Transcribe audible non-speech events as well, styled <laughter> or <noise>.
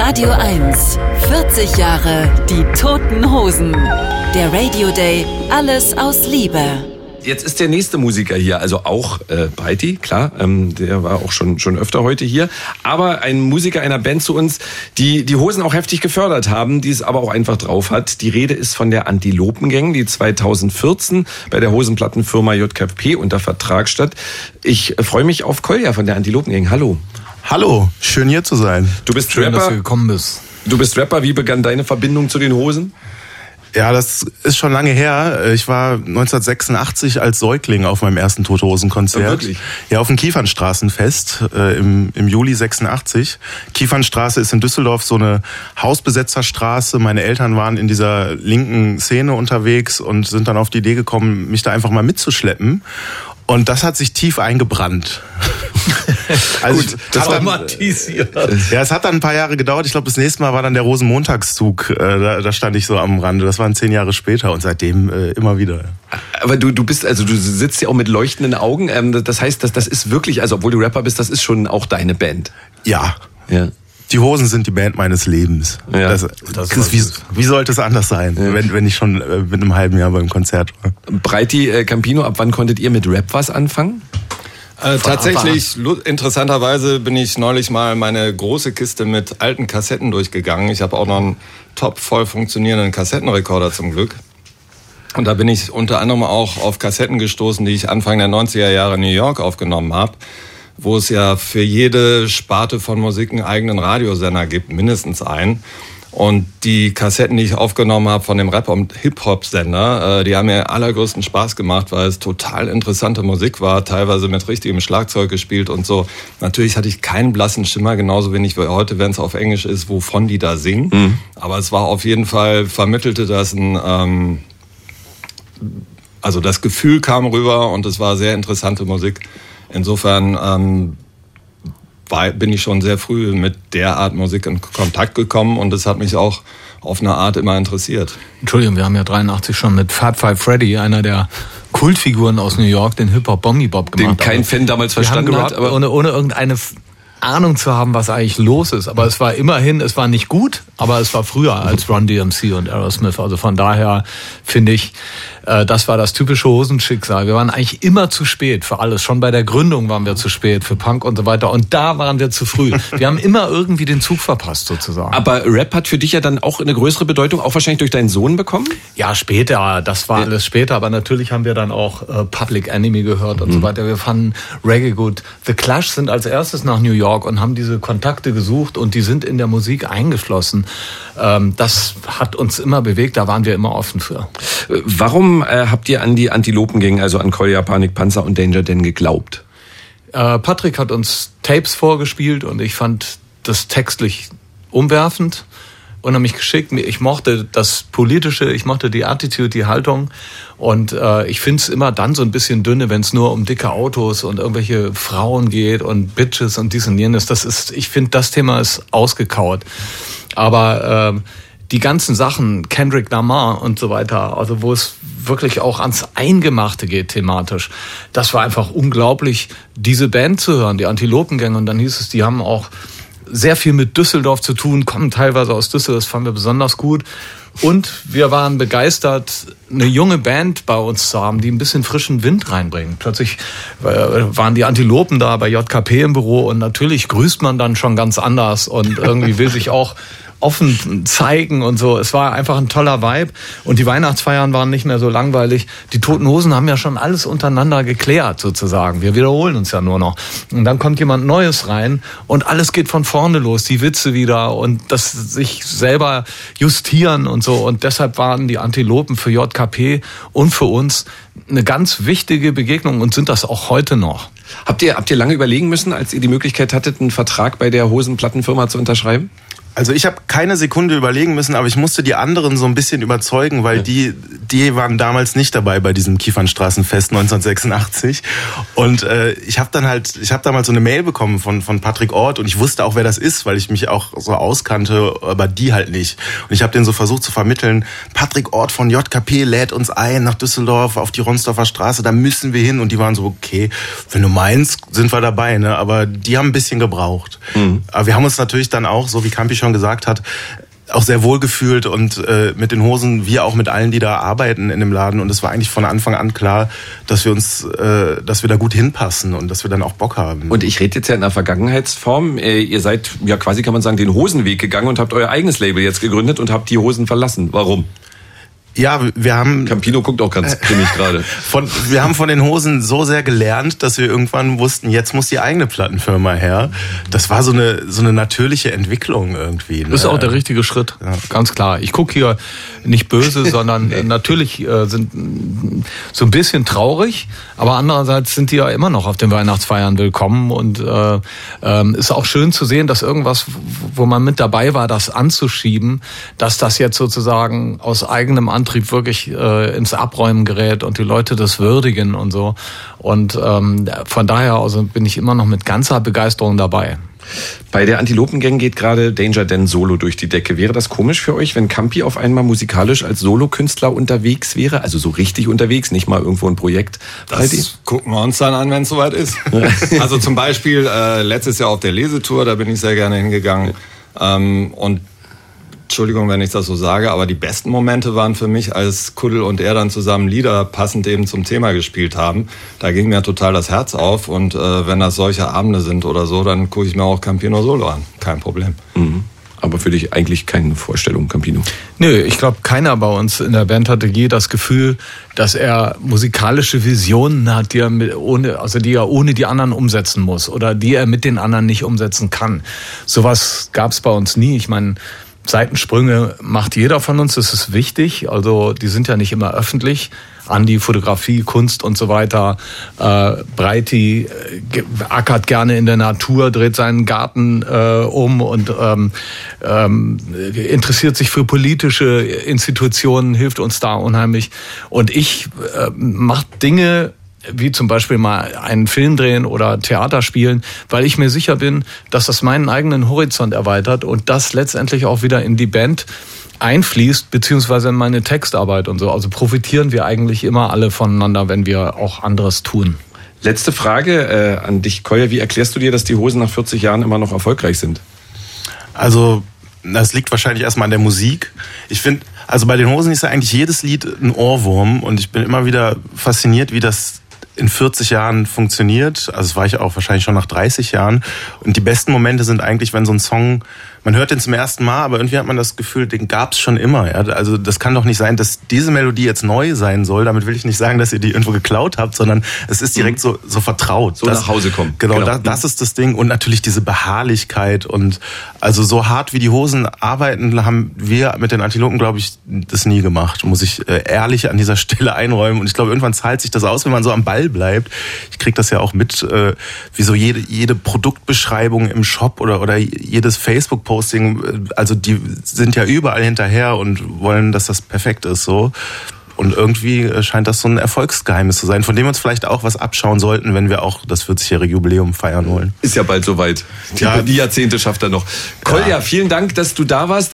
Radio 1, 40 Jahre die toten Hosen. Der Radio Day, alles aus Liebe. Jetzt ist der nächste Musiker hier, also auch äh, Breiti, klar, ähm, der war auch schon schon öfter heute hier, aber ein Musiker einer Band zu uns, die die Hosen auch heftig gefördert haben, die es aber auch einfach drauf hat. Die Rede ist von der Antilopengang, die 2014 bei der Hosenplattenfirma JKP unter Vertrag stand. Ich äh, freue mich auf Kolja von der Antilopengang. Hallo. Hallo, schön hier zu sein. Du bist Schön, Rapper. dass du gekommen bist. Du bist Rapper. Wie begann deine Verbindung zu den Hosen? Ja, das ist schon lange her. Ich war 1986 als Säugling auf meinem ersten Tote Hosen Konzert. Ja, wirklich? Ja, auf dem Kiefernstraßenfest äh, im, im Juli 86. Kiefernstraße ist in Düsseldorf so eine Hausbesetzerstraße. Meine Eltern waren in dieser linken Szene unterwegs und sind dann auf die Idee gekommen, mich da einfach mal mitzuschleppen. Und das hat sich tief eingebrannt. <laughs> also Gut, das Traumatisiert. ja, es hat dann ein paar Jahre gedauert. Ich glaube, das nächste Mal war dann der Rosenmontagszug. Äh, da, da stand ich so am Rande. Das waren zehn Jahre später und seitdem äh, immer wieder. Aber du, du bist, also du sitzt ja auch mit leuchtenden Augen. Ähm, das heißt, das, das ist wirklich, also obwohl du Rapper bist, das ist schon auch deine Band. Ja. Ja. Die Hosen sind die Band meines Lebens. Ja, das, das wie, wie sollte es anders sein, wenn, wenn ich schon äh, mit einem halben Jahr beim Konzert war? Breiti äh, Campino, ab wann konntet ihr mit Rap was anfangen? Äh, tatsächlich, interessanterweise bin ich neulich mal meine große Kiste mit alten Kassetten durchgegangen. Ich habe auch noch einen top voll funktionierenden Kassettenrekorder zum Glück. Und da bin ich unter anderem auch auf Kassetten gestoßen, die ich Anfang der 90er Jahre in New York aufgenommen habe, wo es ja für jede Sparte von Musik einen eigenen Radiosender gibt, mindestens einen. Und die Kassetten, die ich aufgenommen habe von dem Rap- und Hip-Hop-Sender, äh, die haben mir allergrößten Spaß gemacht, weil es total interessante Musik war, teilweise mit richtigem Schlagzeug gespielt und so. Natürlich hatte ich keinen blassen Schimmer, genauso wenig wie heute, wenn es auf Englisch ist, wovon die da singen. Aber es war auf jeden Fall, vermittelte das ein... Ähm, also das Gefühl kam rüber und es war sehr interessante Musik. Insofern ähm, war, bin ich schon sehr früh mit der Art Musik in Kontakt gekommen und es hat mich auch auf eine Art immer interessiert. Entschuldigung, wir haben ja 83 schon mit Fat Five Freddy, einer der Kultfiguren aus New York, den Hip-Hop Bombi Bob Den gemacht. kein Aber Fan damals verstanden hat, aber ohne, ohne irgendeine Ahnung zu haben, was eigentlich los ist. Aber es war immerhin, es war nicht gut, aber es war früher als Run DMC und Aerosmith. Also von daher finde ich, äh, das war das typische Hosenschicksal. Wir waren eigentlich immer zu spät für alles. Schon bei der Gründung waren wir zu spät für Punk und so weiter. Und da waren wir zu früh. Wir haben immer irgendwie den Zug verpasst sozusagen. aber Rap hat für dich ja dann auch eine größere Bedeutung, auch wahrscheinlich durch deinen Sohn bekommen? Ja, später, das war alles später, aber natürlich haben wir dann auch äh, Public Enemy gehört und so weiter. Wir fanden Reggae gut. The Clash sind als erstes nach New York und haben diese Kontakte gesucht und die sind in der Musik eingeflossen. Ähm, das hat uns immer bewegt, da waren wir immer offen für. Warum äh, habt ihr an die Antilopengang, also an Kolja, Panik, Panzer und Danger denn geglaubt? Äh, Patrick hat uns Tapes vorgespielt und ich fand das textlich umwerfend, unheimlich geschickt. Ich mochte das Politische, ich mochte die Attitude, die Haltung. Und äh, ich finde es immer dann so ein bisschen dünne, wenn es nur um dicke Autos und irgendwelche Frauen geht und Bitches und dies und jenes. Das ist, ich finde, das Thema ist ausgekauert. Aber äh, die ganzen Sachen, Kendrick Lamar und so weiter, also wo es wirklich auch ans Eingemachte geht thematisch, das war einfach unglaublich, diese Band zu hören, die Antilopengänge. Und dann hieß es, die haben auch sehr viel mit Düsseldorf zu tun, kommen teilweise aus Düsseldorf, das fanden wir besonders gut. Und wir waren begeistert, eine junge Band bei uns zu haben, die ein bisschen frischen Wind reinbringt. Plötzlich äh, waren die Antilopen da bei JKP im Büro und natürlich grüßt man dann schon ganz anders und irgendwie will sich auch offen zeigen und so. Es war einfach ein toller Vibe und die Weihnachtsfeiern waren nicht mehr so langweilig. Die Toten Hosen haben ja schon alles untereinander geklärt sozusagen. Wir wiederholen uns ja nur noch. Und dann kommt jemand Neues rein und alles geht von vorne los. Die Witze wieder und das sich selber justieren und so. Und deshalb waren die Antilopen für JKP und für uns eine ganz wichtige Begegnung und sind das auch heute noch. Habt ihr, habt ihr lange überlegen müssen, als ihr die Möglichkeit hattet, einen Vertrag bei der Hosenplattenfirma zu unterschreiben? Also ich habe keine Sekunde überlegen müssen, aber ich musste die anderen so ein bisschen überzeugen, weil die, die waren damals nicht dabei bei diesem Kiefernstraßenfest 1986. Und äh, ich habe dann halt, ich habe damals so eine Mail bekommen von von Patrick Ort und ich wusste auch, wer das ist, weil ich mich auch so auskannte, aber die halt nicht. Und ich habe den so versucht zu vermitteln. Patrick Ort von JKP lädt uns ein nach Düsseldorf auf die Ronsdorfer Straße, da müssen wir hin. Und die waren so, okay, wenn du meinst, sind wir dabei. Ne? Aber die haben ein bisschen gebraucht. Aber wir haben uns natürlich dann auch, so wie Campi schon schon gesagt hat, auch sehr wohl gefühlt und äh, mit den Hosen, wie auch mit allen, die da arbeiten in dem Laden. Und es war eigentlich von Anfang an klar, dass wir uns, äh, dass wir da gut hinpassen und dass wir dann auch Bock haben. Und ich rede jetzt ja in der Vergangenheitsform. Äh, ihr seid ja quasi, kann man sagen, den Hosenweg gegangen und habt euer eigenes Label jetzt gegründet und habt die Hosen verlassen. Warum? Ja, wir haben. Campino guckt auch ganz grimmig gerade. <laughs> Von, wir haben von den Hosen so sehr gelernt, dass wir irgendwann wussten, jetzt muss die eigene Plattenfirma her. Das war so eine, so eine natürliche Entwicklung irgendwie. Ne? Das ist auch der richtige Schritt. Ja. Ganz klar. Ich gucke hier nicht böse, <laughs> sondern natürlich äh, sind so ein bisschen traurig, aber andererseits sind die ja immer noch auf den Weihnachtsfeiern willkommen und äh, äh, ist auch schön zu sehen, dass irgendwas, wo man mit dabei war, das anzuschieben, dass das jetzt sozusagen aus eigenem Antrieb Antrieb wirklich äh, ins Abräumen gerät und die Leute das würdigen und so. Und ähm, von daher also bin ich immer noch mit ganzer Begeisterung dabei. Bei der Antilopengang geht gerade Danger Dan Solo durch die Decke. Wäre das komisch für euch, wenn Campi auf einmal musikalisch als Solokünstler unterwegs wäre? Also so richtig unterwegs, nicht mal irgendwo ein Projekt? Das gucken wir uns dann an, wenn es soweit ist. <laughs> also zum Beispiel äh, letztes Jahr auf der Lesetour, da bin ich sehr gerne hingegangen. Ähm, und Entschuldigung, wenn ich das so sage, aber die besten Momente waren für mich, als Kuddel und er dann zusammen Lieder passend eben zum Thema gespielt haben. Da ging mir total das Herz auf und äh, wenn das solche Abende sind oder so, dann gucke ich mir auch Campino Solo an. Kein Problem. Mhm. Aber für dich eigentlich keine Vorstellung, Campino? Nö, ich glaube, keiner bei uns in der Band hatte je das Gefühl, dass er musikalische Visionen hat, die er, mit, ohne, also die er ohne die anderen umsetzen muss oder die er mit den anderen nicht umsetzen kann. Sowas gab es bei uns nie. Ich meine, Seitensprünge macht jeder von uns, das ist wichtig. Also die sind ja nicht immer öffentlich. Andi, Fotografie, Kunst und so weiter. Äh, Breiti äh, ackert gerne in der Natur, dreht seinen Garten äh, um und ähm, ähm, interessiert sich für politische Institutionen, hilft uns da unheimlich. Und ich äh, mache Dinge, wie zum Beispiel mal einen Film drehen oder Theater spielen, weil ich mir sicher bin, dass das meinen eigenen Horizont erweitert und das letztendlich auch wieder in die Band einfließt, beziehungsweise in meine Textarbeit und so. Also profitieren wir eigentlich immer alle voneinander, wenn wir auch anderes tun. Letzte Frage äh, an dich, Koya. Wie erklärst du dir, dass die Hosen nach 40 Jahren immer noch erfolgreich sind? Also, das liegt wahrscheinlich erstmal an der Musik. Ich finde, also bei den Hosen ist ja eigentlich jedes Lied ein Ohrwurm und ich bin immer wieder fasziniert, wie das in 40 Jahren funktioniert. Also das war ich auch wahrscheinlich schon nach 30 Jahren. Und die besten Momente sind eigentlich, wenn so ein Song man hört den zum ersten Mal, aber irgendwie hat man das Gefühl, den gab es schon immer. Ja? Also das kann doch nicht sein, dass diese Melodie jetzt neu sein soll. Damit will ich nicht sagen, dass ihr die irgendwo geklaut habt, sondern es ist direkt mhm. so, so vertraut. So das, nach Hause kommen. Genau, genau. Das, das ist das Ding. Und natürlich diese Beharrlichkeit. Und also so hart wie die Hosen arbeiten, haben wir mit den Antilopen, glaube ich, das nie gemacht. Muss ich äh, ehrlich an dieser <laughs> Stelle einräumen. Und ich glaube, irgendwann zahlt sich das aus, wenn man so am Ball bleibt. Ich kriege das ja auch mit, äh, wie so jede, jede Produktbeschreibung im Shop oder, oder jedes Facebook Posting, also die sind ja überall hinterher und wollen, dass das perfekt ist so. Und irgendwie scheint das so ein Erfolgsgeheimnis zu sein, von dem wir uns vielleicht auch was abschauen sollten, wenn wir auch das 40-jährige Jubiläum feiern wollen. Ist ja bald soweit. Die, ja. die Jahrzehnte schafft er noch. Kolja, vielen Dank, dass du da warst.